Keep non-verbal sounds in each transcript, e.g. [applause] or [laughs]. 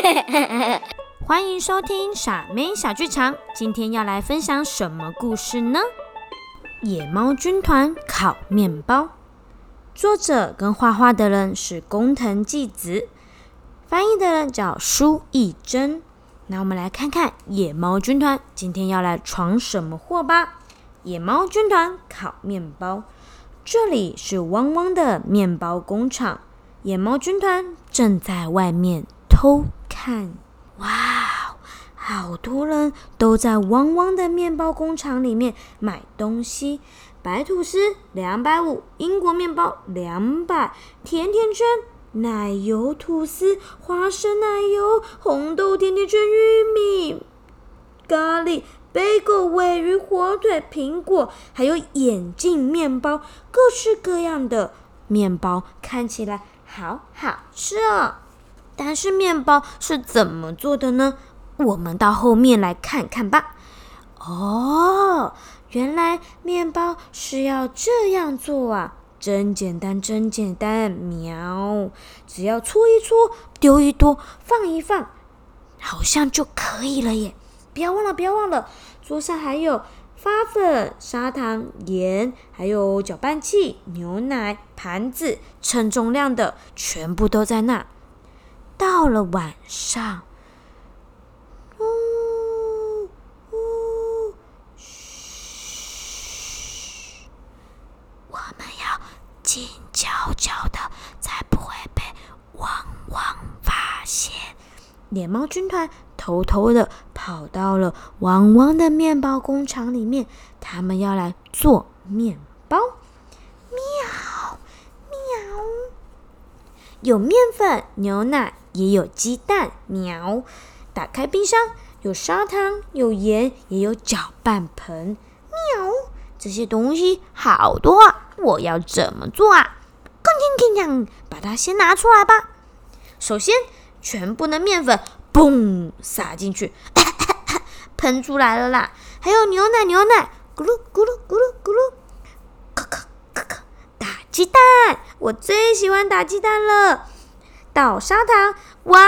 [laughs] 欢迎收听傻妹小剧场，今天要来分享什么故事呢？野猫军团烤面包，作者跟画画的人是工藤纪子，翻译的人叫舒艺珍。那我们来看看野猫军团今天要来闯什么祸吧。野猫军团烤面包，这里是汪汪的面包工厂，野猫军团正在外面偷看。哇，好多人都在汪汪的面包工厂里面买东西。白吐司两百五，英国面包两百，甜甜圈。奶油吐司、花生奶油、红豆甜甜圈、玉米、咖喱、贝果、尾鱼、火腿、苹果，还有眼镜面包，各式各样的面包，看起来好好吃哦。但是面包是怎么做的呢？我们到后面来看看吧。哦，原来面包是要这样做啊！真简单，真简单，喵！只要搓一搓，丢一丢，放一放，好像就可以了耶！不要忘了，不要忘了，桌上还有发粉、砂糖、盐，还有搅拌器、牛奶、盘子，称重量的全部都在那。到了晚上。呜呜，嘘，我们要静悄悄的，才不会被汪汪发现。脸猫军团偷偷的跑到了汪汪的面包工厂里面，他们要来做面包。喵喵，有面粉、牛奶，也有鸡蛋。喵，打开冰箱，有砂糖，有盐，也有搅拌盆。喵，这些东西好多啊！我要怎么做啊？铿铿锵锵，把它先拿出来吧。首先，全部的面粉嘣撒进去，[laughs] 喷出来了啦。还有牛奶，牛奶咕噜咕噜咕噜咕噜，咔咔咔咔，打鸡蛋，我最喜欢打鸡蛋了。倒砂糖，哇，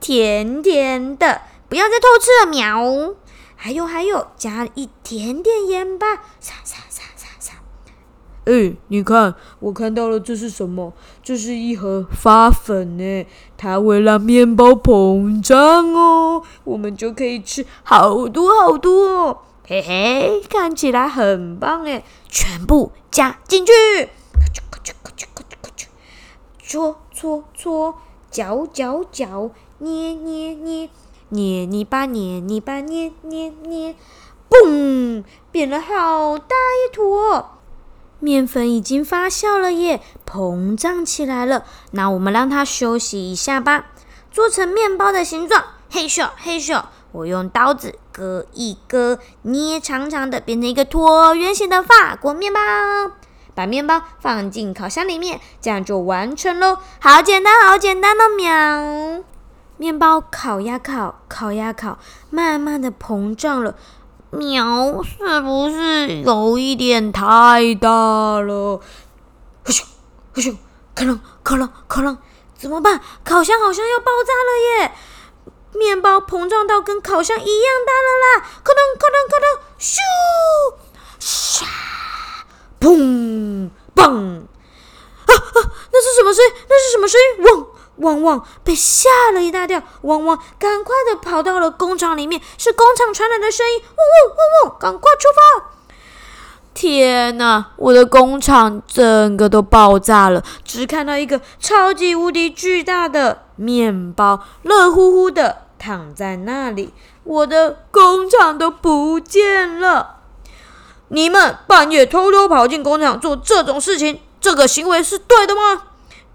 甜甜的，不要再偷吃了，喵。还有还有，加一点点盐巴，撒撒撒撒撒。哎，你看，我看到了，这是什么？这是一盒发粉呢，它会让面包膨胀哦，我们就可以吃好多好多。嘿嘿，看起来很棒哎！全部加进去，搓搓搓，搅搅搅，捏捏捏。捏泥巴，捏泥巴，捏捏捏，嘣，变了好大一坨，面粉已经发酵了耶，膨胀起来了。那我们让它休息一下吧，做成面包的形状。嘿咻嘿咻，我用刀子割一割，捏长长的，变成一个椭圆形的法国面包。把面包放进烤箱里面，这样就完成喽。好简单，好简单的喵。面包烤呀烤，烤呀烤，慢慢的膨胀了。喵，是不是有一点太大了？呼咻呼咻，可能可能可能，怎么办？烤箱好像要爆炸了耶！面包膨胀到跟烤箱一样大了啦！可能可能可能，咻，唰，砰，砰！啊啊，那是什么声音？那是什么声音？嗡！汪汪被吓了一大跳，汪汪赶快的跑到了工厂里面，是工厂传来的声音，汪汪汪汪，赶快出发！天哪，我的工厂整个都爆炸了，只看到一个超级无敌巨大的面包，热乎乎的躺在那里，我的工厂都不见了！你们半夜偷偷跑进工厂做这种事情，这个行为是对的吗？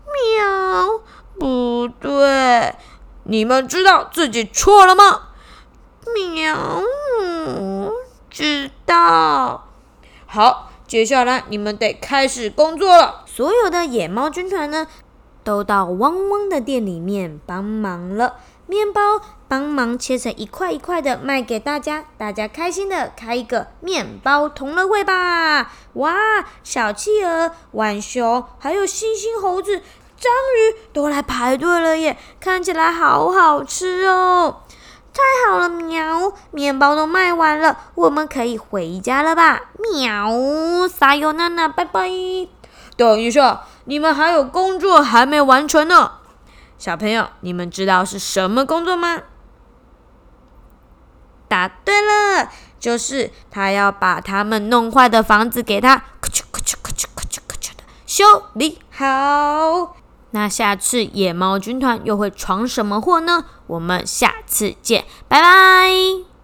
喵。不对，你们知道自己错了吗？喵，知道。好，接下来你们得开始工作了。所有的野猫军团呢，都到汪汪的店里面帮忙了。面包帮忙切成一块一块的卖给大家，大家开心的开一个面包同乐会吧！哇，小企鹅、浣熊还有猩猩猴子。章鱼都来排队了耶，看起来好好吃哦！太好了，喵！面包都卖完了，我们可以回家了吧？喵！撒由娜娜，拜拜。等一下，你们还有工作还没完成呢。小朋友，你们知道是什么工作吗？答对了，就是他要把他们弄坏的房子给他，咔嚓咔嚓咔嚓咔嚓咔嚓的修理好。那下次野猫军团又会闯什么祸呢？我们下次见，拜拜。